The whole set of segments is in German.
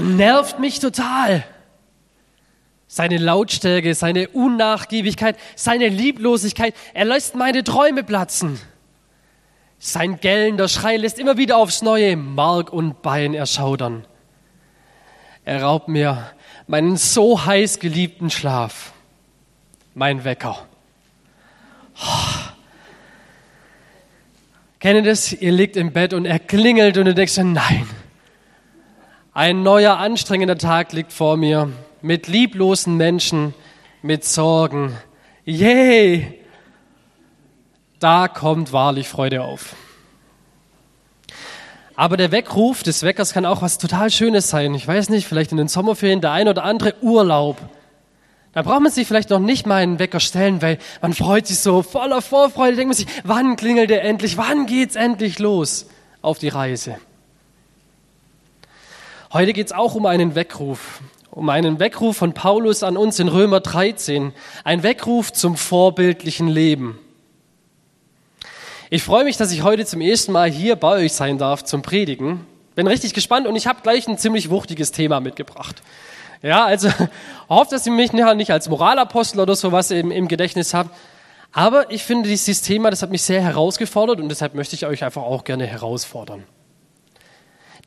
er nervt mich total. Seine Lautstärke, seine Unnachgiebigkeit, seine Lieblosigkeit, er lässt meine Träume platzen. Sein gellender Schrei lässt immer wieder aufs Neue Mark und Bein erschaudern. Er raubt mir meinen so heiß geliebten Schlaf, mein Wecker. Oh. Kennt ihr das? Ihr liegt im Bett und er klingelt und du denkst, nein, ein neuer anstrengender Tag liegt vor mir mit lieblosen Menschen, mit Sorgen. Yay! Da kommt wahrlich Freude auf. Aber der Weckruf des Weckers kann auch was total Schönes sein. Ich weiß nicht, vielleicht in den Sommerferien der ein oder andere Urlaub. Da braucht man sich vielleicht noch nicht mal einen Wecker stellen, weil man freut sich so voller Vorfreude, denkt man sich, wann klingelt er endlich, wann geht's endlich los auf die Reise? Heute geht's auch um einen Weckruf, um einen Weckruf von Paulus an uns in Römer 13, ein Weckruf zum vorbildlichen Leben. Ich freue mich, dass ich heute zum ersten Mal hier bei euch sein darf zum Predigen. Bin richtig gespannt und ich habe gleich ein ziemlich wuchtiges Thema mitgebracht. Ja, also hofft, dass ihr mich nicht als Moralapostel oder sowas im, im Gedächtnis habt. Aber ich finde dieses Thema, das hat mich sehr herausgefordert und deshalb möchte ich euch einfach auch gerne herausfordern.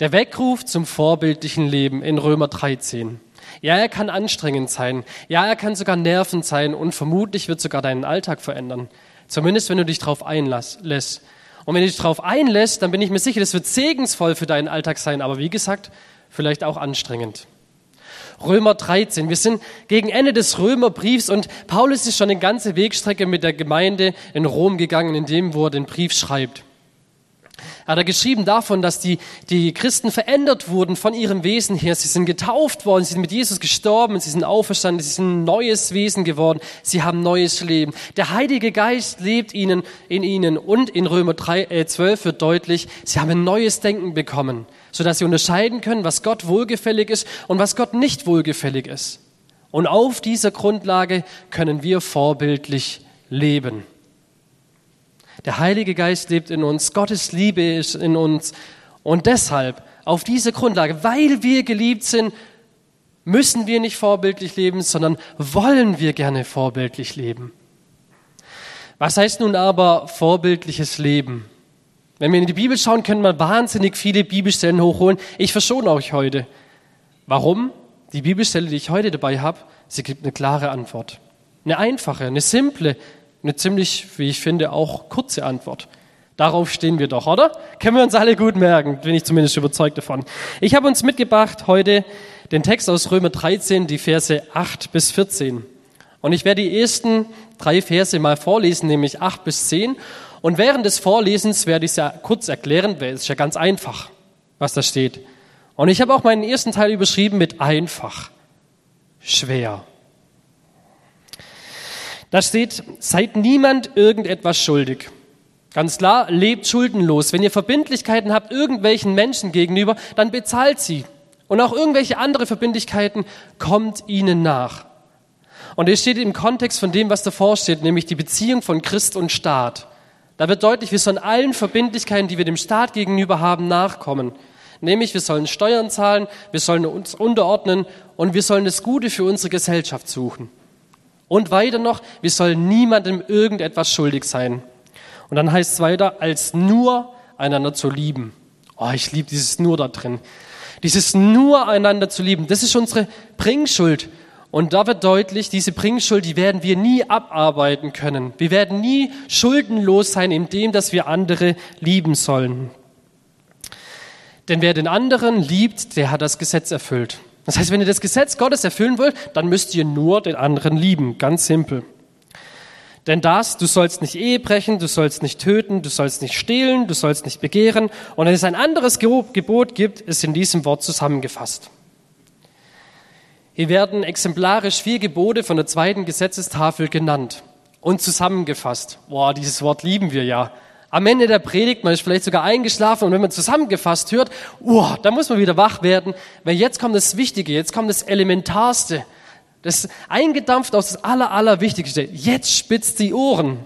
Der Weckruf zum vorbildlichen Leben in Römer 13. Ja, er kann anstrengend sein. Ja, er kann sogar nervend sein und vermutlich wird sogar deinen Alltag verändern. Zumindest, wenn du dich darauf einlässt. Und wenn du dich darauf einlässt, dann bin ich mir sicher, das wird segensvoll für deinen Alltag sein, aber wie gesagt, vielleicht auch anstrengend. Römer 13. Wir sind gegen Ende des Römerbriefs und Paulus ist schon eine ganze Wegstrecke mit der Gemeinde in Rom gegangen, in dem, wo er den Brief schreibt. Er hat geschrieben davon, dass die, die Christen verändert wurden von ihrem Wesen her. Sie sind getauft worden, sie sind mit Jesus gestorben, sie sind auferstanden, sie sind ein neues Wesen geworden, sie haben neues Leben. Der Heilige Geist lebt ihnen, in ihnen und in Römer 3, äh, 12 wird deutlich, sie haben ein neues Denken bekommen, sodass sie unterscheiden können, was Gott wohlgefällig ist und was Gott nicht wohlgefällig ist. Und auf dieser Grundlage können wir vorbildlich leben. Der Heilige Geist lebt in uns, Gottes Liebe ist in uns. Und deshalb, auf diese Grundlage, weil wir geliebt sind, müssen wir nicht vorbildlich leben, sondern wollen wir gerne vorbildlich leben. Was heißt nun aber vorbildliches Leben? Wenn wir in die Bibel schauen, können wir wahnsinnig viele Bibelstellen hochholen. Ich verschone euch heute. Warum? Die Bibelstelle, die ich heute dabei habe, sie gibt eine klare Antwort. Eine einfache, eine simple, eine ziemlich, wie ich finde, auch kurze Antwort. Darauf stehen wir doch, oder? Können wir uns alle gut merken, bin ich zumindest überzeugt davon. Ich habe uns mitgebracht heute den Text aus Römer 13, die Verse 8 bis 14. Und ich werde die ersten drei Verse mal vorlesen, nämlich 8 bis 10. Und während des Vorlesens werde ich es ja kurz erklären, weil es ist ja ganz einfach, was da steht. Und ich habe auch meinen ersten Teil überschrieben mit einfach, schwer. Da steht, seid niemand irgendetwas schuldig. Ganz klar, lebt schuldenlos. Wenn ihr Verbindlichkeiten habt irgendwelchen Menschen gegenüber, dann bezahlt sie. Und auch irgendwelche andere Verbindlichkeiten kommt ihnen nach. Und es steht im Kontext von dem, was davor steht, nämlich die Beziehung von Christ und Staat. Da wird deutlich, wir sollen allen Verbindlichkeiten, die wir dem Staat gegenüber haben, nachkommen. Nämlich, wir sollen Steuern zahlen, wir sollen uns unterordnen und wir sollen das Gute für unsere Gesellschaft suchen. Und weiter noch, wir sollen niemandem irgendetwas schuldig sein. Und dann heißt es weiter, als nur einander zu lieben. Oh, ich liebe dieses nur da drin. Dieses nur einander zu lieben, das ist unsere Bringschuld. Und da wird deutlich, diese Bringschuld, die werden wir nie abarbeiten können. Wir werden nie schuldenlos sein in dem, dass wir andere lieben sollen. Denn wer den anderen liebt, der hat das Gesetz erfüllt. Das heißt, wenn ihr das Gesetz Gottes erfüllen wollt, dann müsst ihr nur den anderen lieben. Ganz simpel. Denn das, du sollst nicht Ehe brechen, du sollst nicht töten, du sollst nicht stehlen, du sollst nicht begehren. Und wenn es ein anderes Gebot gibt, ist in diesem Wort zusammengefasst. Hier werden exemplarisch vier Gebote von der zweiten Gesetzestafel genannt und zusammengefasst. Boah, dieses Wort lieben wir ja am Ende der Predigt, man ist vielleicht sogar eingeschlafen und wenn man zusammengefasst hört, uh, da muss man wieder wach werden, weil jetzt kommt das Wichtige, jetzt kommt das Elementarste, das eingedampft aus das Aller, Allerwichtigste. Jetzt spitzt die Ohren.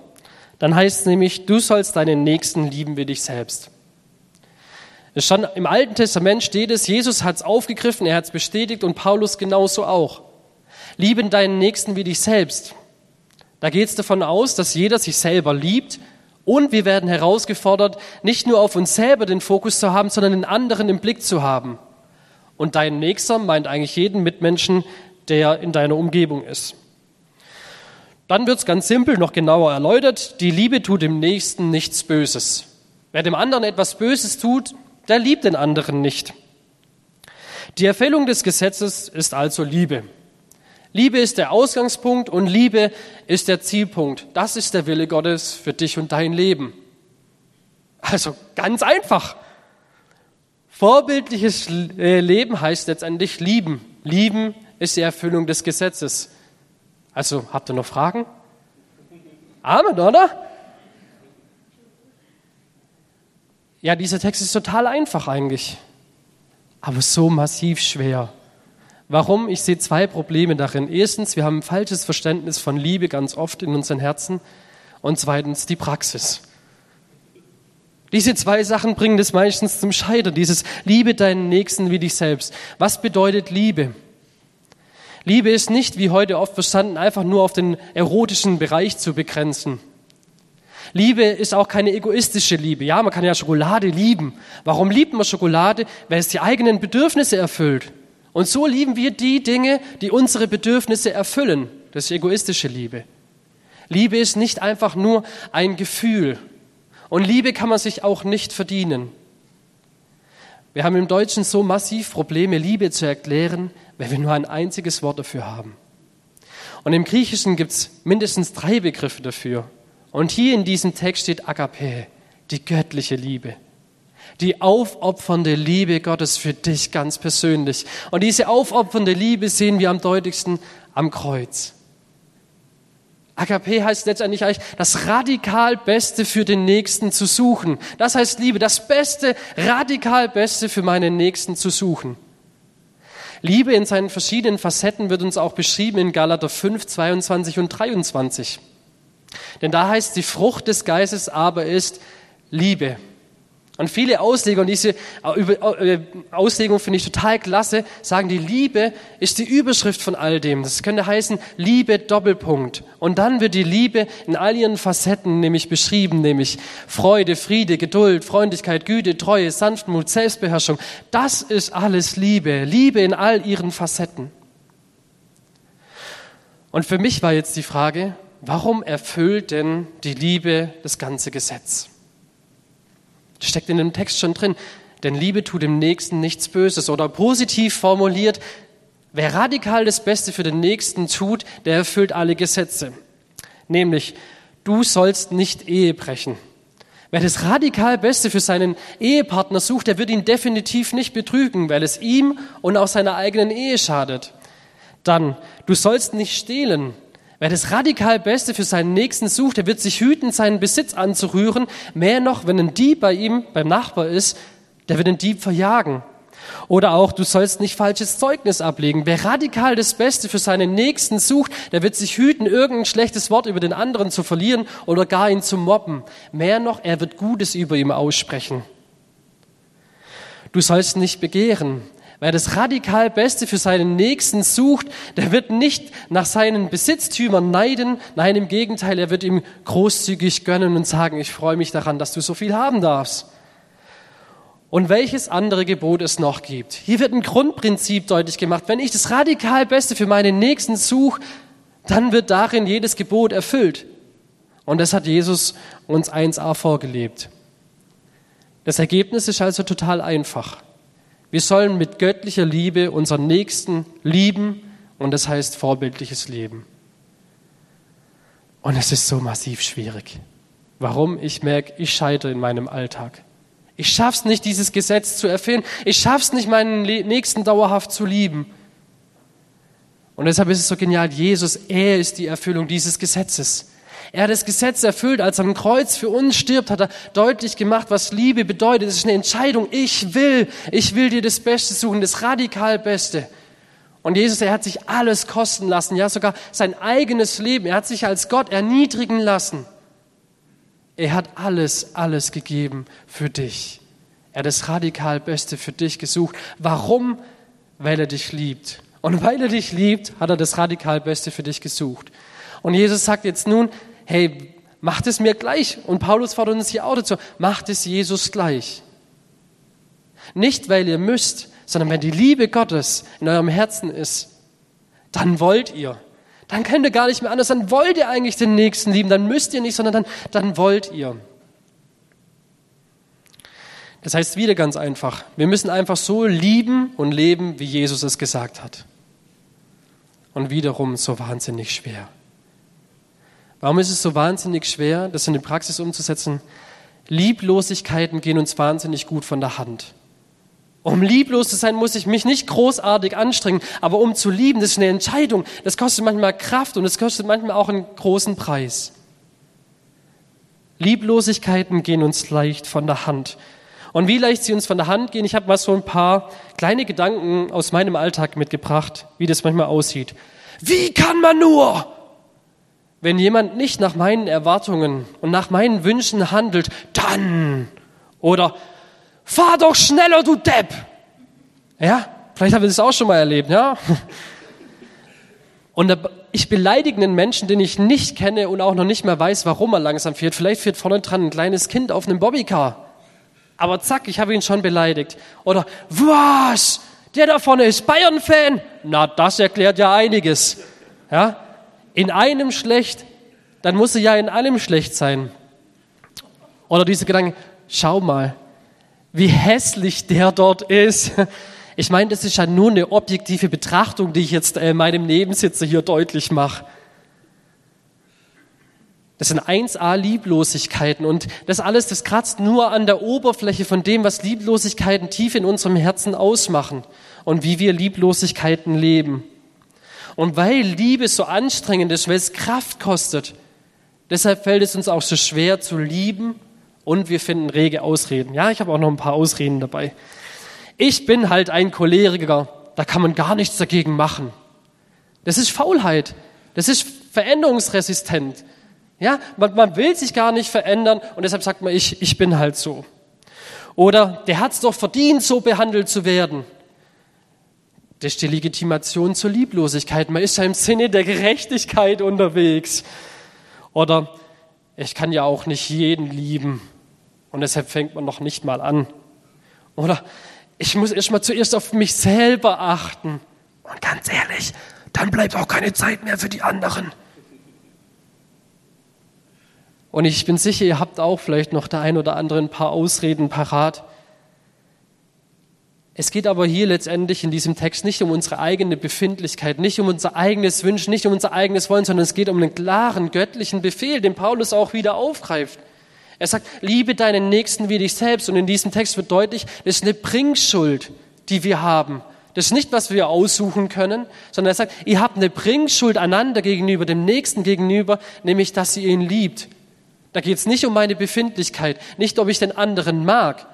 Dann heißt es nämlich, du sollst deinen Nächsten lieben wie dich selbst. Schon im Alten Testament steht es, Jesus hat es aufgegriffen, er hat es bestätigt und Paulus genauso auch. Lieben deinen Nächsten wie dich selbst. Da geht es davon aus, dass jeder sich selber liebt und wir werden herausgefordert, nicht nur auf uns selber den Fokus zu haben, sondern den anderen im Blick zu haben. Und dein Nächster meint eigentlich jeden Mitmenschen, der in deiner Umgebung ist. Dann wird es ganz simpel noch genauer erläutert. Die Liebe tut dem Nächsten nichts Böses. Wer dem anderen etwas Böses tut, der liebt den anderen nicht. Die Erfüllung des Gesetzes ist also Liebe. Liebe ist der Ausgangspunkt und Liebe ist der Zielpunkt. Das ist der Wille Gottes für dich und dein Leben. Also ganz einfach. Vorbildliches äh, Leben heißt letztendlich lieben. Lieben ist die Erfüllung des Gesetzes. Also habt ihr noch Fragen? Amen, oder? Ja, dieser Text ist total einfach eigentlich, aber so massiv schwer. Warum? Ich sehe zwei Probleme darin. Erstens, wir haben ein falsches Verständnis von Liebe ganz oft in unseren Herzen. Und zweitens, die Praxis. Diese zwei Sachen bringen das meistens zum Scheitern. Dieses Liebe deinen Nächsten wie dich selbst. Was bedeutet Liebe? Liebe ist nicht, wie heute oft verstanden, einfach nur auf den erotischen Bereich zu begrenzen. Liebe ist auch keine egoistische Liebe. Ja, man kann ja Schokolade lieben. Warum liebt man Schokolade? Weil es die eigenen Bedürfnisse erfüllt. Und so lieben wir die Dinge, die unsere Bedürfnisse erfüllen. Das ist egoistische Liebe. Liebe ist nicht einfach nur ein Gefühl. Und Liebe kann man sich auch nicht verdienen. Wir haben im Deutschen so massiv Probleme, Liebe zu erklären, weil wir nur ein einziges Wort dafür haben. Und im Griechischen gibt es mindestens drei Begriffe dafür. Und hier in diesem Text steht Agape, die göttliche Liebe. Die aufopfernde Liebe Gottes für dich ganz persönlich. Und diese aufopfernde Liebe sehen wir am deutlichsten am Kreuz. Agape heißt letztendlich eigentlich, das radikal Beste für den Nächsten zu suchen. Das heißt Liebe, das Beste, radikal Beste für meinen Nächsten zu suchen. Liebe in seinen verschiedenen Facetten wird uns auch beschrieben in Galater 5, 22 und 23. Denn da heißt, die Frucht des Geistes aber ist Liebe. Und viele Ausleger, und diese äh, Auslegung finde ich total klasse, sagen, die Liebe ist die Überschrift von all dem. Das könnte heißen, Liebe Doppelpunkt. Und dann wird die Liebe in all ihren Facetten nämlich beschrieben, nämlich Freude, Friede, Geduld, Freundlichkeit, Güte, Treue, Sanftmut, Selbstbeherrschung. Das ist alles Liebe. Liebe in all ihren Facetten. Und für mich war jetzt die Frage, warum erfüllt denn die Liebe das ganze Gesetz? Das steckt in dem Text schon drin. Denn Liebe tut dem Nächsten nichts Böses. Oder positiv formuliert, wer radikal das Beste für den Nächsten tut, der erfüllt alle Gesetze. Nämlich, du sollst nicht Ehe brechen. Wer das radikal Beste für seinen Ehepartner sucht, der wird ihn definitiv nicht betrügen, weil es ihm und auch seiner eigenen Ehe schadet. Dann, du sollst nicht stehlen. Wer das radikal Beste für seinen Nächsten sucht, der wird sich hüten, seinen Besitz anzurühren. Mehr noch, wenn ein Dieb bei ihm, beim Nachbar ist, der wird den Dieb verjagen. Oder auch, du sollst nicht falsches Zeugnis ablegen. Wer radikal das Beste für seinen Nächsten sucht, der wird sich hüten, irgendein schlechtes Wort über den anderen zu verlieren oder gar ihn zu mobben. Mehr noch, er wird Gutes über ihm aussprechen. Du sollst nicht begehren. Wer das radikal Beste für seinen Nächsten sucht, der wird nicht nach seinen Besitztümern neiden. Nein, im Gegenteil, er wird ihm großzügig gönnen und sagen, ich freue mich daran, dass du so viel haben darfst. Und welches andere Gebot es noch gibt. Hier wird ein Grundprinzip deutlich gemacht. Wenn ich das radikal Beste für meinen Nächsten suche, dann wird darin jedes Gebot erfüllt. Und das hat Jesus uns 1a vorgelebt. Das Ergebnis ist also total einfach. Wir sollen mit göttlicher Liebe unseren Nächsten lieben und das heißt vorbildliches Leben. Und es ist so massiv schwierig. Warum? Ich merke, ich scheitere in meinem Alltag. Ich schaff's nicht, dieses Gesetz zu erfüllen. Ich schaff's nicht, meinen Nächsten dauerhaft zu lieben. Und deshalb ist es so genial, Jesus, er ist die Erfüllung dieses Gesetzes. Er hat das Gesetz erfüllt, als er am Kreuz für uns stirbt, hat er deutlich gemacht, was Liebe bedeutet. Es ist eine Entscheidung. Ich will, ich will dir das Beste suchen, das radikal Beste. Und Jesus, er hat sich alles kosten lassen, ja sogar sein eigenes Leben. Er hat sich als Gott erniedrigen lassen. Er hat alles, alles gegeben für dich. Er hat das radikal Beste für dich gesucht. Warum? Weil er dich liebt. Und weil er dich liebt, hat er das radikal Beste für dich gesucht. Und Jesus sagt jetzt nun, hey, macht es mir gleich. Und Paulus fordert uns hier auch dazu, macht es Jesus gleich. Nicht, weil ihr müsst, sondern wenn die Liebe Gottes in eurem Herzen ist, dann wollt ihr. Dann könnt ihr gar nicht mehr anders, dann wollt ihr eigentlich den Nächsten lieben, dann müsst ihr nicht, sondern dann, dann wollt ihr. Das heißt wieder ganz einfach, wir müssen einfach so lieben und leben, wie Jesus es gesagt hat. Und wiederum so wahnsinnig schwer. Warum ist es so wahnsinnig schwer, das in die Praxis umzusetzen? Lieblosigkeiten gehen uns wahnsinnig gut von der Hand. Um lieblos zu sein, muss ich mich nicht großartig anstrengen, aber um zu lieben, das ist eine Entscheidung. Das kostet manchmal Kraft und es kostet manchmal auch einen großen Preis. Lieblosigkeiten gehen uns leicht von der Hand. Und wie leicht sie uns von der Hand gehen, ich habe mal so ein paar kleine Gedanken aus meinem Alltag mitgebracht, wie das manchmal aussieht. Wie kann man nur, wenn jemand nicht nach meinen Erwartungen und nach meinen Wünschen handelt, dann oder fahr doch schneller, du Depp. Ja, vielleicht haben wir das auch schon mal erlebt, ja. Und ich beleidige einen Menschen, den ich nicht kenne und auch noch nicht mehr weiß, warum er langsam fährt. Vielleicht fährt vorne dran ein kleines Kind auf einem Bobbycar. Aber zack, ich habe ihn schon beleidigt. Oder, was? Der da vorne ist Bayern-Fan? Na, das erklärt ja einiges. Ja? In einem schlecht, dann muss er ja in allem schlecht sein. Oder diese Gedanken, schau mal, wie hässlich der dort ist. Ich meine, das ist ja nur eine objektive Betrachtung, die ich jetzt äh, meinem Nebensitzer hier deutlich mache. Das sind 1a Lieblosigkeiten und das alles, das kratzt nur an der Oberfläche von dem, was Lieblosigkeiten tief in unserem Herzen ausmachen und wie wir Lieblosigkeiten leben. Und weil Liebe so anstrengend ist, weil es Kraft kostet, deshalb fällt es uns auch so schwer zu lieben und wir finden rege Ausreden. Ja, ich habe auch noch ein paar Ausreden dabei. Ich bin halt ein Choleriker, da kann man gar nichts dagegen machen. Das ist Faulheit, das ist veränderungsresistent. Ja, man, man will sich gar nicht verändern und deshalb sagt man, ich, ich bin halt so. Oder der hat es doch verdient, so behandelt zu werden. Das ist die Legitimation zur Lieblosigkeit. Man ist ja im Sinne der Gerechtigkeit unterwegs. Oder ich kann ja auch nicht jeden lieben und deshalb fängt man noch nicht mal an. Oder ich muss erst mal zuerst auf mich selber achten. Und ganz ehrlich, dann bleibt auch keine Zeit mehr für die anderen. Und ich bin sicher, ihr habt auch vielleicht noch der ein oder andere ein paar Ausreden parat. Es geht aber hier letztendlich in diesem Text nicht um unsere eigene Befindlichkeit, nicht um unser eigenes Wünschen, nicht um unser eigenes Wollen, sondern es geht um einen klaren göttlichen Befehl, den Paulus auch wieder aufgreift. Er sagt, liebe deinen Nächsten wie dich selbst. Und in diesem Text wird deutlich, das ist eine Bringschuld, die wir haben. Das ist nicht, was wir aussuchen können, sondern er sagt, ihr habt eine Bringschuld einander gegenüber, dem Nächsten gegenüber, nämlich, dass ihr ihn liebt. Da geht es nicht um meine Befindlichkeit, nicht, ob ich den anderen mag.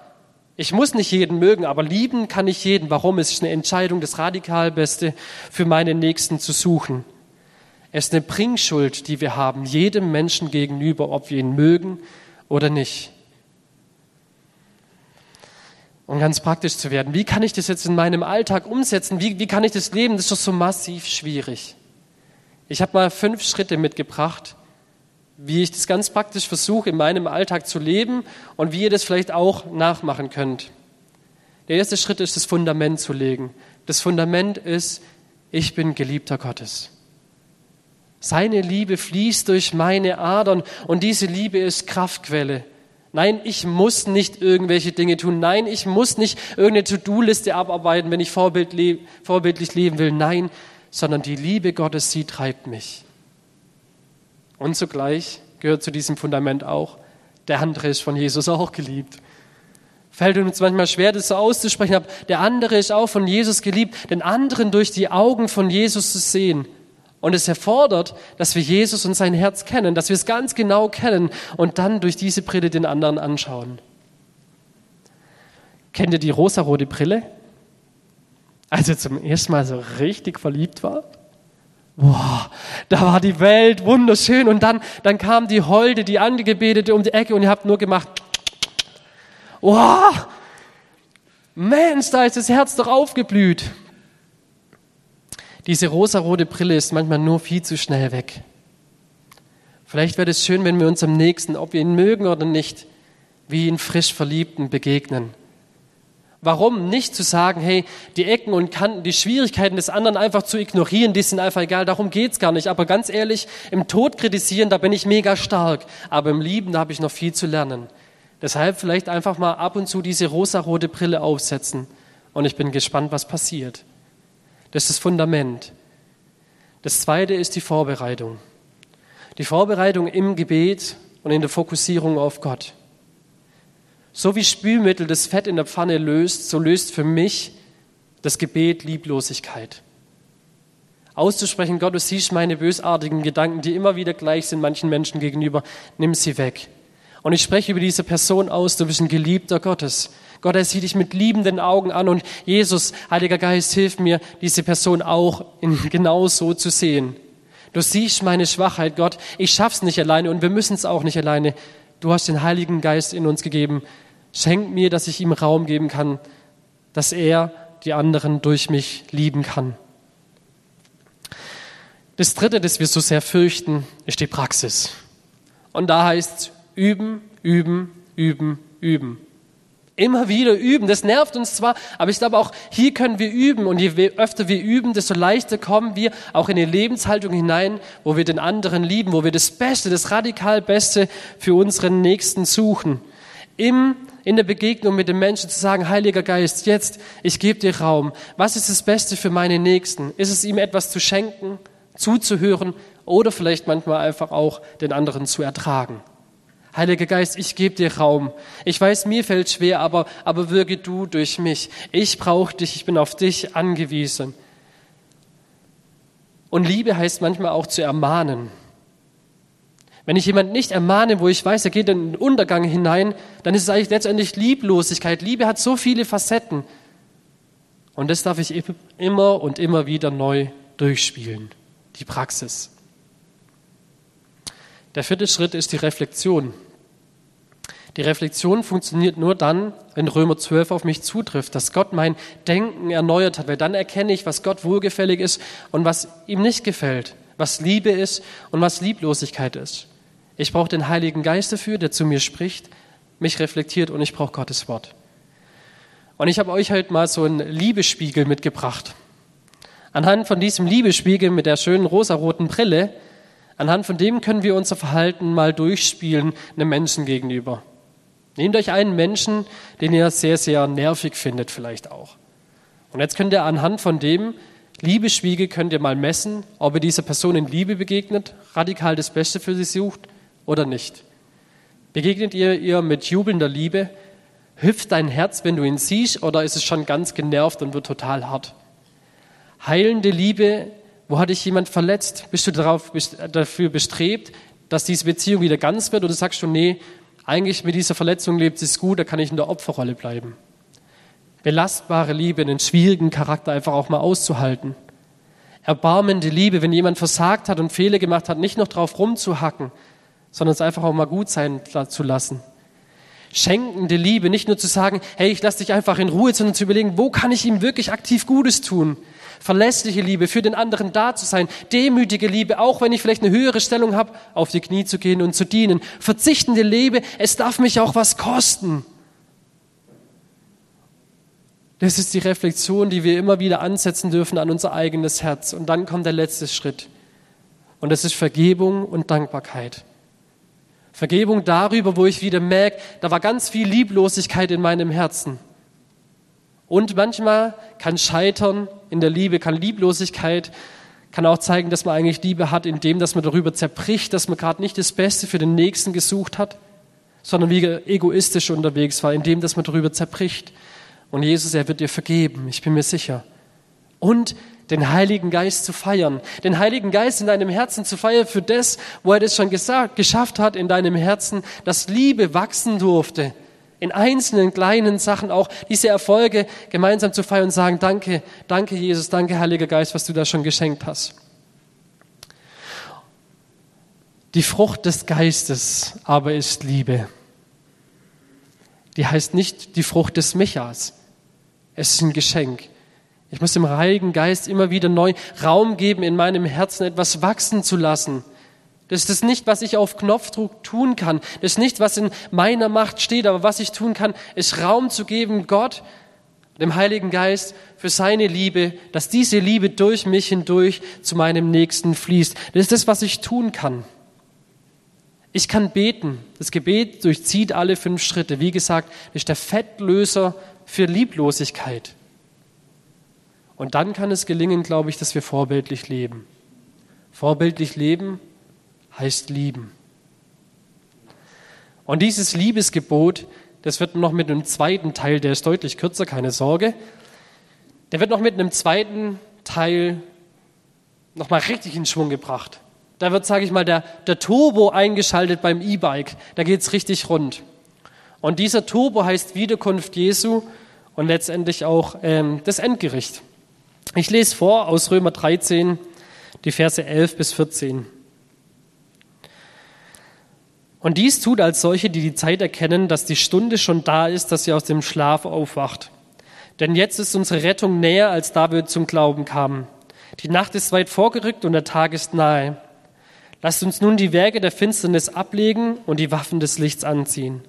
Ich muss nicht jeden mögen, aber lieben kann ich jeden. Warum? Es ist eine Entscheidung, das radikal Beste für meinen Nächsten zu suchen. Es ist eine Bringschuld, die wir haben, jedem Menschen gegenüber, ob wir ihn mögen oder nicht. Um ganz praktisch zu werden, wie kann ich das jetzt in meinem Alltag umsetzen? Wie, wie kann ich das leben? Das ist doch so massiv schwierig. Ich habe mal fünf Schritte mitgebracht, wie ich das ganz praktisch versuche, in meinem Alltag zu leben und wie ihr das vielleicht auch nachmachen könnt. Der erste Schritt ist, das Fundament zu legen. Das Fundament ist, ich bin geliebter Gottes. Seine Liebe fließt durch meine Adern und diese Liebe ist Kraftquelle. Nein, ich muss nicht irgendwelche Dinge tun. Nein, ich muss nicht irgendeine To-Do-Liste abarbeiten, wenn ich vorbildlich leben will. Nein, sondern die Liebe Gottes, sie treibt mich. Und zugleich gehört zu diesem Fundament auch, der andere ist von Jesus auch geliebt. Fällt uns manchmal schwer, das so auszusprechen, aber der andere ist auch von Jesus geliebt, den anderen durch die Augen von Jesus zu sehen. Und es erfordert, dass wir Jesus und sein Herz kennen, dass wir es ganz genau kennen und dann durch diese Brille den anderen anschauen. Kennt ihr die rosarote Brille? Als er zum ersten Mal so richtig verliebt war? Boah, da war die Welt wunderschön und dann, dann kam die Holde, die Angebetete um die Ecke und ihr habt nur gemacht. Boah, Mensch, da ist das Herz doch aufgeblüht. Diese rosarote Brille ist manchmal nur viel zu schnell weg. Vielleicht wäre es schön, wenn wir uns am nächsten, ob wir ihn mögen oder nicht, wie ihn frisch Verliebten begegnen. Warum nicht zu sagen, hey, die Ecken und Kanten, die Schwierigkeiten des anderen einfach zu ignorieren, die sind einfach egal, darum geht's gar nicht. Aber ganz ehrlich, im Tod kritisieren, da bin ich mega stark. Aber im Lieben, da habe ich noch viel zu lernen. Deshalb vielleicht einfach mal ab und zu diese rosarote Brille aufsetzen. Und ich bin gespannt, was passiert. Das ist das Fundament. Das zweite ist die Vorbereitung. Die Vorbereitung im Gebet und in der Fokussierung auf Gott. So wie Spülmittel das Fett in der Pfanne löst, so löst für mich das Gebet Lieblosigkeit. Auszusprechen, Gott, du siehst meine bösartigen Gedanken, die immer wieder gleich sind manchen Menschen gegenüber, nimm sie weg. Und ich spreche über diese Person aus, du bist ein Geliebter Gottes. Gott, er sieht dich mit liebenden Augen an und Jesus, Heiliger Geist, hilf mir, diese Person auch in genau so zu sehen. Du siehst meine Schwachheit, Gott. Ich schaff's nicht alleine und wir müssen es auch nicht alleine. Du hast den Heiligen Geist in uns gegeben. Schenk mir, dass ich ihm Raum geben kann, dass er die anderen durch mich lieben kann. Das Dritte, das wir so sehr fürchten, ist die Praxis. Und da heißt üben, üben, üben, üben. Immer wieder üben. Das nervt uns zwar, aber ich glaube auch, hier können wir üben. Und je öfter wir üben, desto leichter kommen wir auch in die Lebenshaltung hinein, wo wir den anderen lieben, wo wir das Beste, das radikal Beste für unseren Nächsten suchen. Im in der Begegnung mit dem Menschen zu sagen, Heiliger Geist, jetzt, ich gebe dir Raum. Was ist das Beste für meinen Nächsten? Ist es ihm etwas zu schenken, zuzuhören oder vielleicht manchmal einfach auch den anderen zu ertragen? Heiliger Geist, ich gebe dir Raum. Ich weiß, mir fällt schwer, aber, aber wirke du durch mich. Ich brauche dich, ich bin auf dich angewiesen. Und Liebe heißt manchmal auch zu ermahnen. Wenn ich jemanden nicht ermahne, wo ich weiß, er geht in den Untergang hinein, dann ist es eigentlich letztendlich Lieblosigkeit. Liebe hat so viele Facetten. Und das darf ich immer und immer wieder neu durchspielen. Die Praxis. Der vierte Schritt ist die Reflexion. Die Reflexion funktioniert nur dann, wenn Römer 12 auf mich zutrifft, dass Gott mein Denken erneuert hat, weil dann erkenne ich, was Gott wohlgefällig ist und was ihm nicht gefällt, was Liebe ist und was Lieblosigkeit ist. Ich brauche den Heiligen Geist dafür, der zu mir spricht, mich reflektiert und ich brauche Gottes Wort. Und ich habe euch heute mal so einen Liebespiegel mitgebracht. Anhand von diesem Liebespiegel mit der schönen rosaroten Brille, anhand von dem können wir unser Verhalten mal durchspielen einem Menschen gegenüber. Nehmt euch einen Menschen, den ihr sehr, sehr nervig findet vielleicht auch. Und jetzt könnt ihr anhand von dem Liebespiegel könnt ihr mal messen, ob ihr dieser Person in Liebe begegnet, radikal das Beste für sie sucht oder nicht? Begegnet ihr ihr mit jubelnder Liebe? Hüpft dein Herz, wenn du ihn siehst, oder ist es schon ganz genervt und wird total hart? Heilende Liebe, wo hat dich jemand verletzt? Bist du darauf, bist, dafür bestrebt, dass diese Beziehung wieder ganz wird, oder sagst du, nee, eigentlich mit dieser Verletzung lebt es gut, da kann ich in der Opferrolle bleiben? Belastbare Liebe, einen schwierigen Charakter einfach auch mal auszuhalten. Erbarmende Liebe, wenn jemand versagt hat und Fehler gemacht hat, nicht noch drauf rumzuhacken, sondern es einfach auch mal gut sein zu lassen. Schenkende Liebe, nicht nur zu sagen, hey, ich lasse dich einfach in Ruhe, sondern zu überlegen, wo kann ich ihm wirklich aktiv Gutes tun? Verlässliche Liebe, für den anderen da zu sein. Demütige Liebe, auch wenn ich vielleicht eine höhere Stellung habe, auf die Knie zu gehen und zu dienen. Verzichtende Liebe, es darf mich auch was kosten. Das ist die Reflexion, die wir immer wieder ansetzen dürfen an unser eigenes Herz. Und dann kommt der letzte Schritt. Und das ist Vergebung und Dankbarkeit. Vergebung darüber, wo ich wieder merke, da war ganz viel Lieblosigkeit in meinem Herzen. Und manchmal kann Scheitern in der Liebe, kann Lieblosigkeit, kann auch zeigen, dass man eigentlich Liebe hat, indem dass man darüber zerbricht, dass man gerade nicht das Beste für den Nächsten gesucht hat, sondern wie egoistisch unterwegs war, indem dass man darüber zerbricht. Und Jesus, er wird dir vergeben, ich bin mir sicher. Und den Heiligen Geist zu feiern, den Heiligen Geist in deinem Herzen zu feiern für das, wo er das schon gesagt, geschafft hat in deinem Herzen, dass Liebe wachsen durfte, in einzelnen kleinen Sachen auch diese Erfolge gemeinsam zu feiern und sagen, danke, danke Jesus, danke Heiliger Geist, was du da schon geschenkt hast. Die Frucht des Geistes aber ist Liebe. Die heißt nicht die Frucht des Michas. Es ist ein Geschenk. Ich muss dem Heiligen Geist immer wieder neu Raum geben, in meinem Herzen etwas wachsen zu lassen. Das ist nicht, was ich auf Knopfdruck tun kann. Das ist nicht, was in meiner Macht steht. Aber was ich tun kann, ist Raum zu geben, Gott, dem Heiligen Geist, für seine Liebe, dass diese Liebe durch mich hindurch zu meinem Nächsten fließt. Das ist das, was ich tun kann. Ich kann beten. Das Gebet durchzieht alle fünf Schritte. Wie gesagt, ist der Fettlöser für Lieblosigkeit. Und dann kann es gelingen, glaube ich, dass wir vorbildlich leben. Vorbildlich leben heißt lieben. Und dieses Liebesgebot, das wird noch mit einem zweiten Teil, der ist deutlich kürzer, keine Sorge, der wird noch mit einem zweiten Teil nochmal richtig in Schwung gebracht. Da wird, sage ich mal, der, der Turbo eingeschaltet beim E-Bike. Da geht es richtig rund. Und dieser Turbo heißt Wiederkunft Jesu und letztendlich auch ähm, das Endgericht. Ich lese vor aus Römer 13, die Verse 11 bis 14. Und dies tut als solche, die die Zeit erkennen, dass die Stunde schon da ist, dass sie aus dem Schlaf aufwacht. Denn jetzt ist unsere Rettung näher, als da wir zum Glauben kamen. Die Nacht ist weit vorgerückt und der Tag ist nahe. Lasst uns nun die Werke der Finsternis ablegen und die Waffen des Lichts anziehen.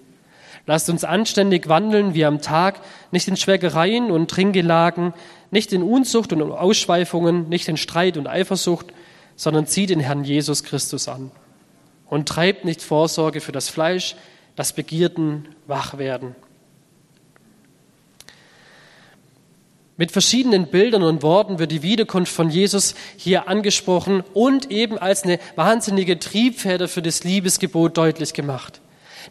Lasst uns anständig wandeln wie am Tag, nicht in Schwägereien und Trinkgelagen, nicht in Unzucht und Ausschweifungen, nicht in Streit und Eifersucht, sondern zieht den Herrn Jesus Christus an. Und treibt nicht Vorsorge für das Fleisch, das Begierden wach werden. Mit verschiedenen Bildern und Worten wird die Wiederkunft von Jesus hier angesprochen und eben als eine wahnsinnige Triebfeder für das Liebesgebot deutlich gemacht.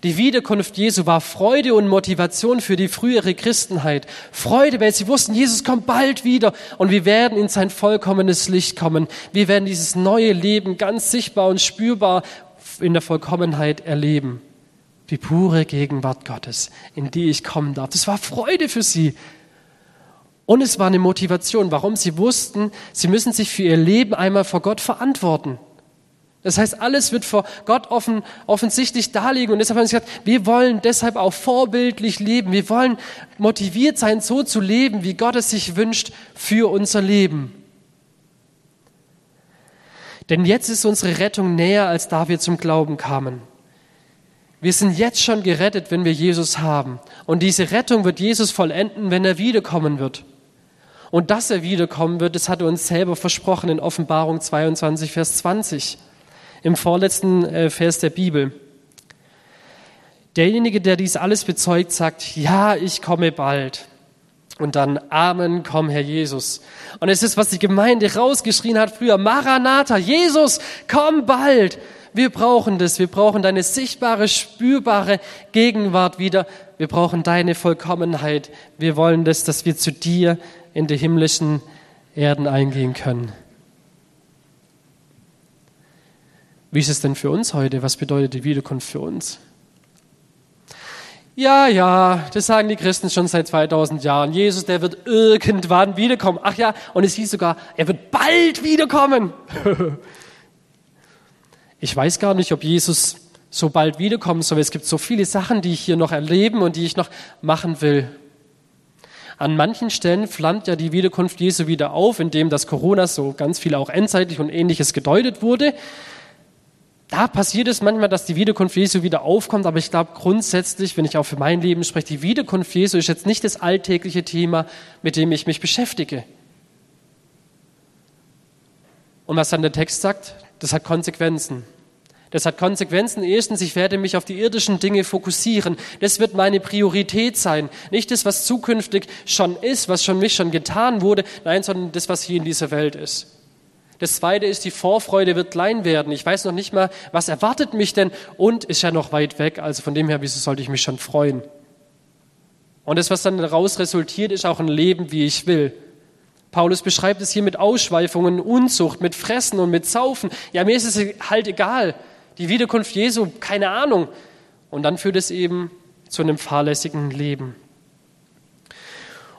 Die Wiederkunft Jesu war Freude und Motivation für die frühere Christenheit. Freude, weil sie wussten, Jesus kommt bald wieder und wir werden in sein vollkommenes Licht kommen. Wir werden dieses neue Leben ganz sichtbar und spürbar in der Vollkommenheit erleben. Die pure Gegenwart Gottes, in die ich kommen darf. Das war Freude für sie. Und es war eine Motivation, warum sie wussten, sie müssen sich für ihr Leben einmal vor Gott verantworten. Das heißt, alles wird vor Gott offen, offensichtlich darlegen. Und deshalb haben sie gesagt, wir wollen deshalb auch vorbildlich leben. Wir wollen motiviert sein, so zu leben, wie Gott es sich wünscht für unser Leben. Denn jetzt ist unsere Rettung näher, als da wir zum Glauben kamen. Wir sind jetzt schon gerettet, wenn wir Jesus haben. Und diese Rettung wird Jesus vollenden, wenn er wiederkommen wird. Und dass er wiederkommen wird, das hat er uns selber versprochen in Offenbarung 22, Vers 20, im vorletzten äh, Vers der Bibel. Derjenige, der dies alles bezeugt, sagt, ja, ich komme bald. Und dann, Amen, komm, Herr Jesus. Und es ist, was die Gemeinde rausgeschrien hat früher, Maranatha, Jesus, komm bald. Wir brauchen das. Wir brauchen deine sichtbare, spürbare Gegenwart wieder. Wir brauchen deine Vollkommenheit. Wir wollen das, dass wir zu dir in die himmlischen Erden eingehen können. Wie ist es denn für uns heute? Was bedeutet die Wiederkunft für uns? Ja, ja, das sagen die Christen schon seit 2000 Jahren. Jesus, der wird irgendwann wiederkommen. Ach ja, und es hieß sogar, er wird bald wiederkommen. ich weiß gar nicht, ob Jesus so bald wiederkommen soll. Es gibt so viele Sachen, die ich hier noch erleben und die ich noch machen will. An manchen Stellen flammt ja die Wiederkunft Jesu wieder auf, indem das Corona so ganz viel auch endzeitlich und ähnliches gedeutet wurde. Da passiert es manchmal, dass die Wiederkunft Jesu wieder aufkommt, aber ich glaube grundsätzlich, wenn ich auch für mein Leben spreche, die Wiederkunft Jesu ist jetzt nicht das alltägliche Thema, mit dem ich mich beschäftige. Und was dann der Text sagt, das hat Konsequenzen. Das hat Konsequenzen. Erstens, ich werde mich auf die irdischen Dinge fokussieren. Das wird meine Priorität sein. Nicht das, was zukünftig schon ist, was schon mich schon getan wurde, nein, sondern das, was hier in dieser Welt ist. Das zweite ist, die Vorfreude wird klein werden. Ich weiß noch nicht mal, was erwartet mich denn und ist ja noch weit weg. Also von dem her, wieso sollte ich mich schon freuen? Und das, was dann daraus resultiert, ist auch ein Leben, wie ich will. Paulus beschreibt es hier mit Ausschweifungen, Unzucht, mit Fressen und mit Saufen. Ja, mir ist es halt egal die Wiederkunft Jesu, keine Ahnung. Und dann führt es eben zu einem fahrlässigen Leben.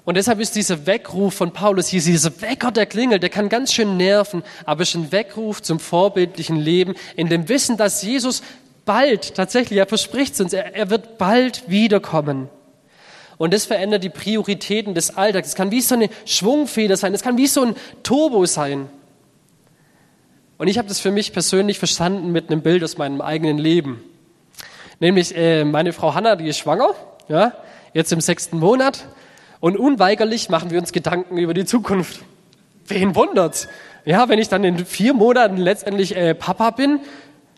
Und deshalb ist dieser Weckruf von Paulus hier, dieser Wecker, der klingelt, der kann ganz schön nerven, aber es ist ein Weckruf zum vorbildlichen Leben, in dem Wissen, dass Jesus bald, tatsächlich, er verspricht es uns, er, er wird bald wiederkommen. Und das verändert die Prioritäten des Alltags. Es kann wie so eine Schwungfeder sein, es kann wie so ein Turbo sein. Und ich habe das für mich persönlich verstanden mit einem Bild aus meinem eigenen Leben. Nämlich äh, meine Frau Hanna, die ist schwanger, ja, jetzt im sechsten Monat. Und unweigerlich machen wir uns Gedanken über die Zukunft. Wen wundert's? Ja, wenn ich dann in vier Monaten letztendlich äh, Papa bin,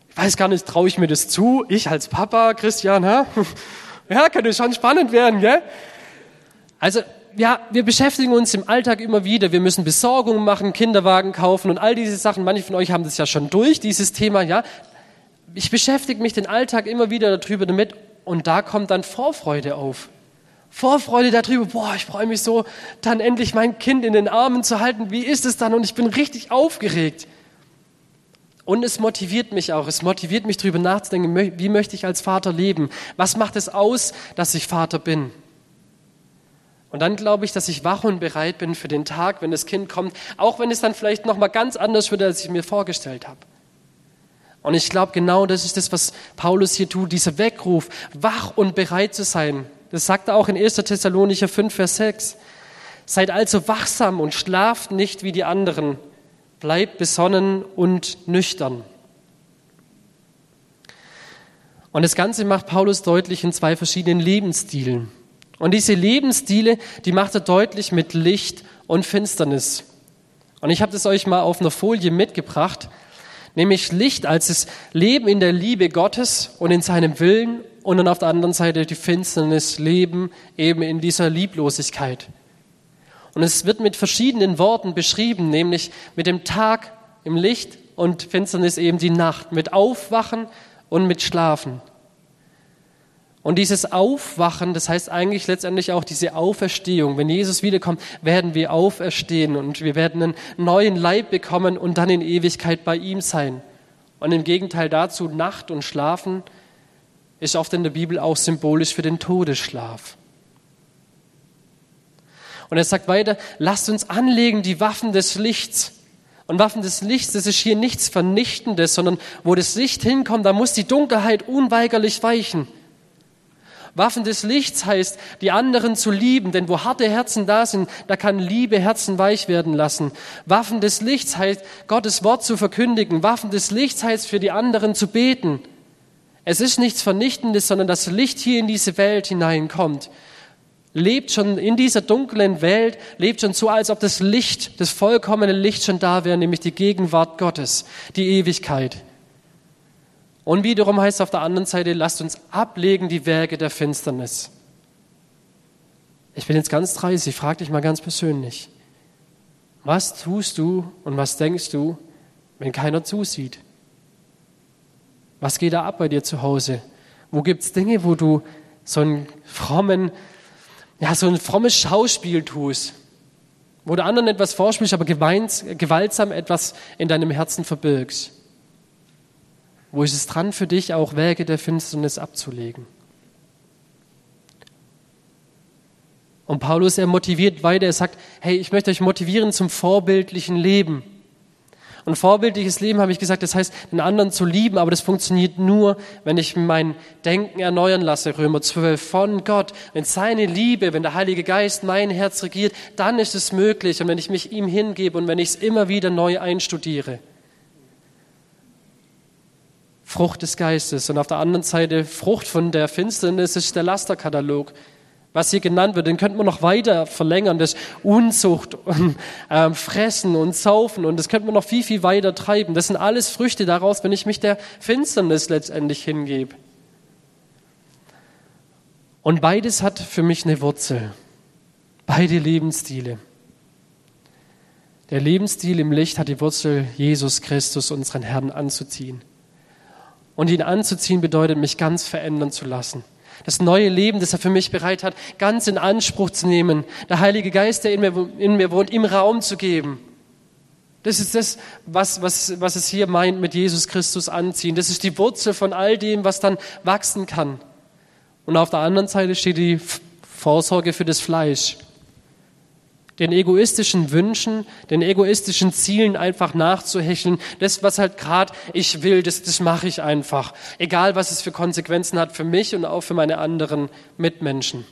ich weiß gar nicht, traue ich mir das zu? Ich als Papa, Christian, ha? Ja, könnte schon spannend werden, gell? Also, ja, wir beschäftigen uns im Alltag immer wieder. Wir müssen Besorgungen machen, Kinderwagen kaufen und all diese Sachen. Manche von euch haben das ja schon durch, dieses Thema, ja. Ich beschäftige mich den Alltag immer wieder darüber damit und da kommt dann Vorfreude auf. Vorfreude darüber, boah, ich freue mich so, dann endlich mein Kind in den Armen zu halten. Wie ist es dann? Und ich bin richtig aufgeregt. Und es motiviert mich auch. Es motiviert mich darüber nachzudenken, wie möchte ich als Vater leben? Was macht es aus, dass ich Vater bin? Und dann glaube ich, dass ich wach und bereit bin für den Tag, wenn das Kind kommt, auch wenn es dann vielleicht noch mal ganz anders wird, als ich mir vorgestellt habe. Und ich glaube, genau das ist das, was Paulus hier tut, dieser Weckruf, wach und bereit zu sein. Das sagt er auch in 1. Thessalonicher 5, Vers 6. Seid also wachsam und schlaft nicht wie die anderen. Bleibt besonnen und nüchtern. Und das Ganze macht Paulus deutlich in zwei verschiedenen Lebensstilen. Und diese Lebensstile, die macht er deutlich mit Licht und Finsternis. Und ich habe das euch mal auf einer Folie mitgebracht, nämlich Licht als das Leben in der Liebe Gottes und in seinem Willen und dann auf der anderen Seite die Finsternis leben eben in dieser Lieblosigkeit. Und es wird mit verschiedenen Worten beschrieben, nämlich mit dem Tag im Licht und Finsternis eben die Nacht, mit Aufwachen und mit Schlafen. Und dieses Aufwachen, das heißt eigentlich letztendlich auch diese Auferstehung. Wenn Jesus wiederkommt, werden wir auferstehen und wir werden einen neuen Leib bekommen und dann in Ewigkeit bei ihm sein. Und im Gegenteil dazu, Nacht und Schlafen ist oft in der Bibel auch symbolisch für den Todesschlaf. Und er sagt weiter, lasst uns anlegen die Waffen des Lichts. Und Waffen des Lichts, das ist hier nichts Vernichtendes, sondern wo das Licht hinkommt, da muss die Dunkelheit unweigerlich weichen. Waffen des Lichts heißt, die anderen zu lieben, denn wo harte Herzen da sind, da kann Liebe Herzen weich werden lassen. Waffen des Lichts heißt, Gottes Wort zu verkündigen. Waffen des Lichts heißt, für die anderen zu beten. Es ist nichts Vernichtendes, sondern das Licht hier in diese Welt hineinkommt. Lebt schon in dieser dunklen Welt, lebt schon so, als ob das Licht, das vollkommene Licht schon da wäre, nämlich die Gegenwart Gottes, die Ewigkeit. Und wiederum heißt es auf der anderen Seite, lasst uns ablegen die Werke der Finsternis. Ich bin jetzt ganz dreist, ich frage dich mal ganz persönlich. Was tust du und was denkst du, wenn keiner zusieht? Was geht da ab bei dir zu Hause? Wo gibt es Dinge, wo du so einen frommen, ja, so ein frommes Schauspiel tust? Wo du anderen etwas vorspielst, aber gewaltsam etwas in deinem Herzen verbirgst? Wo ist es dran für dich, auch Werke der Finsternis abzulegen? Und Paulus, er motiviert weiter, er sagt, hey, ich möchte euch motivieren zum vorbildlichen Leben. Und vorbildliches Leben, habe ich gesagt, das heißt, den anderen zu lieben, aber das funktioniert nur, wenn ich mein Denken erneuern lasse, Römer 12, von Gott. Wenn seine Liebe, wenn der Heilige Geist mein Herz regiert, dann ist es möglich. Und wenn ich mich ihm hingebe und wenn ich es immer wieder neu einstudiere. Frucht des Geistes. Und auf der anderen Seite Frucht von der Finsternis ist der Lasterkatalog. Was hier genannt wird, den könnte man noch weiter verlängern, das Unzucht und äh, Fressen und Saufen und das könnte man noch viel, viel weiter treiben. Das sind alles Früchte daraus, wenn ich mich der Finsternis letztendlich hingebe. Und beides hat für mich eine Wurzel. Beide Lebensstile. Der Lebensstil im Licht hat die Wurzel, Jesus Christus, unseren Herrn, anzuziehen. Und ihn anzuziehen bedeutet, mich ganz verändern zu lassen. Das neue Leben, das er für mich bereit hat, ganz in Anspruch zu nehmen. Der Heilige Geist, der in mir, in mir wohnt, ihm Raum zu geben. Das ist das, was, was, was es hier meint mit Jesus Christus anziehen. Das ist die Wurzel von all dem, was dann wachsen kann. Und auf der anderen Seite steht die Vorsorge für das Fleisch den egoistischen Wünschen, den egoistischen Zielen einfach nachzuhecheln. Das, was halt gerade ich will, das, das mache ich einfach. Egal, was es für Konsequenzen hat für mich und auch für meine anderen Mitmenschen.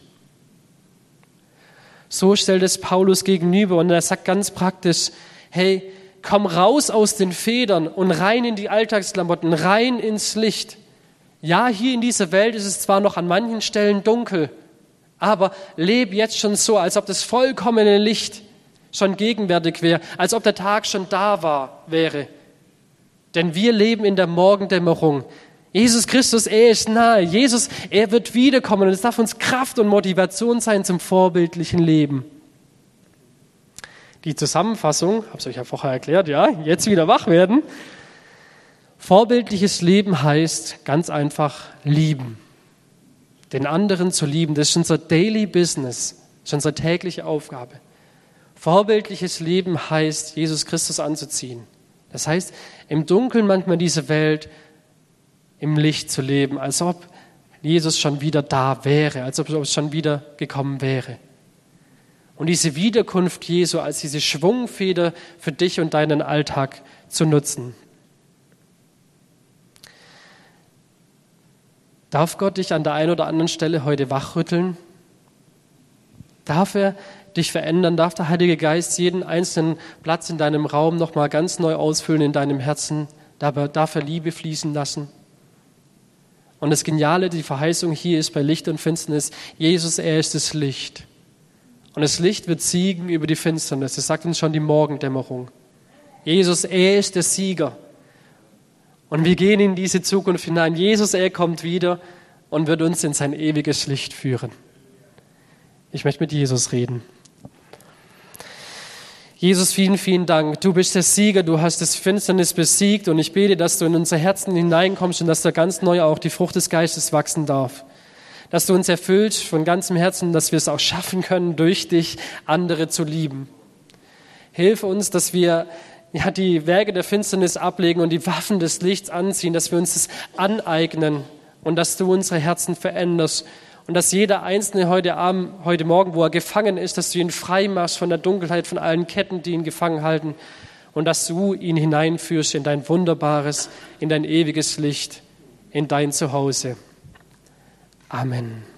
So stellt es Paulus gegenüber und er sagt ganz praktisch, hey, komm raus aus den Federn und rein in die Alltagsklamotten, rein ins Licht. Ja, hier in dieser Welt ist es zwar noch an manchen Stellen dunkel, aber leb jetzt schon so, als ob das vollkommene Licht schon gegenwärtig wäre, als ob der Tag schon da war, wäre. Denn wir leben in der Morgendämmerung. Jesus Christus, er ist nahe. Jesus, er wird wiederkommen und es darf uns Kraft und Motivation sein zum vorbildlichen Leben. Die Zusammenfassung, habe ich euch ja vorher erklärt, ja, jetzt wieder wach werden. Vorbildliches Leben heißt ganz einfach lieben. Den anderen zu lieben, das ist unser Daily Business, das ist unsere tägliche Aufgabe. Vorbildliches Leben heißt, Jesus Christus anzuziehen. Das heißt, im Dunkeln manchmal diese Welt im Licht zu leben, als ob Jesus schon wieder da wäre, als ob es schon wieder gekommen wäre. Und diese Wiederkunft Jesu als diese Schwungfeder für dich und deinen Alltag zu nutzen. Darf Gott dich an der einen oder anderen Stelle heute wachrütteln? Darf er dich verändern? Darf der Heilige Geist jeden einzelnen Platz in deinem Raum nochmal ganz neu ausfüllen in deinem Herzen? Darf er Liebe fließen lassen? Und das Geniale, die Verheißung hier ist bei Licht und Finsternis, Jesus, er ist das Licht. Und das Licht wird siegen über die Finsternis. Das sagt uns schon die Morgendämmerung. Jesus, er ist der Sieger. Und wir gehen in diese Zukunft hinein. Jesus, er kommt wieder und wird uns in sein ewiges Licht führen. Ich möchte mit Jesus reden. Jesus, vielen, vielen Dank. Du bist der Sieger, du hast das Finsternis besiegt und ich bete, dass du in unser Herzen hineinkommst und dass da ganz neu auch die Frucht des Geistes wachsen darf. Dass du uns erfüllst von ganzem Herzen, dass wir es auch schaffen können, durch dich andere zu lieben. Hilf uns, dass wir ja, die Werke der Finsternis ablegen und die Waffen des Lichts anziehen, dass wir uns das aneignen und dass du unsere Herzen veränderst und dass jeder Einzelne heute Abend, heute Morgen, wo er gefangen ist, dass du ihn frei machst von der Dunkelheit, von allen Ketten, die ihn gefangen halten und dass du ihn hineinführst in dein wunderbares, in dein ewiges Licht, in dein Zuhause. Amen.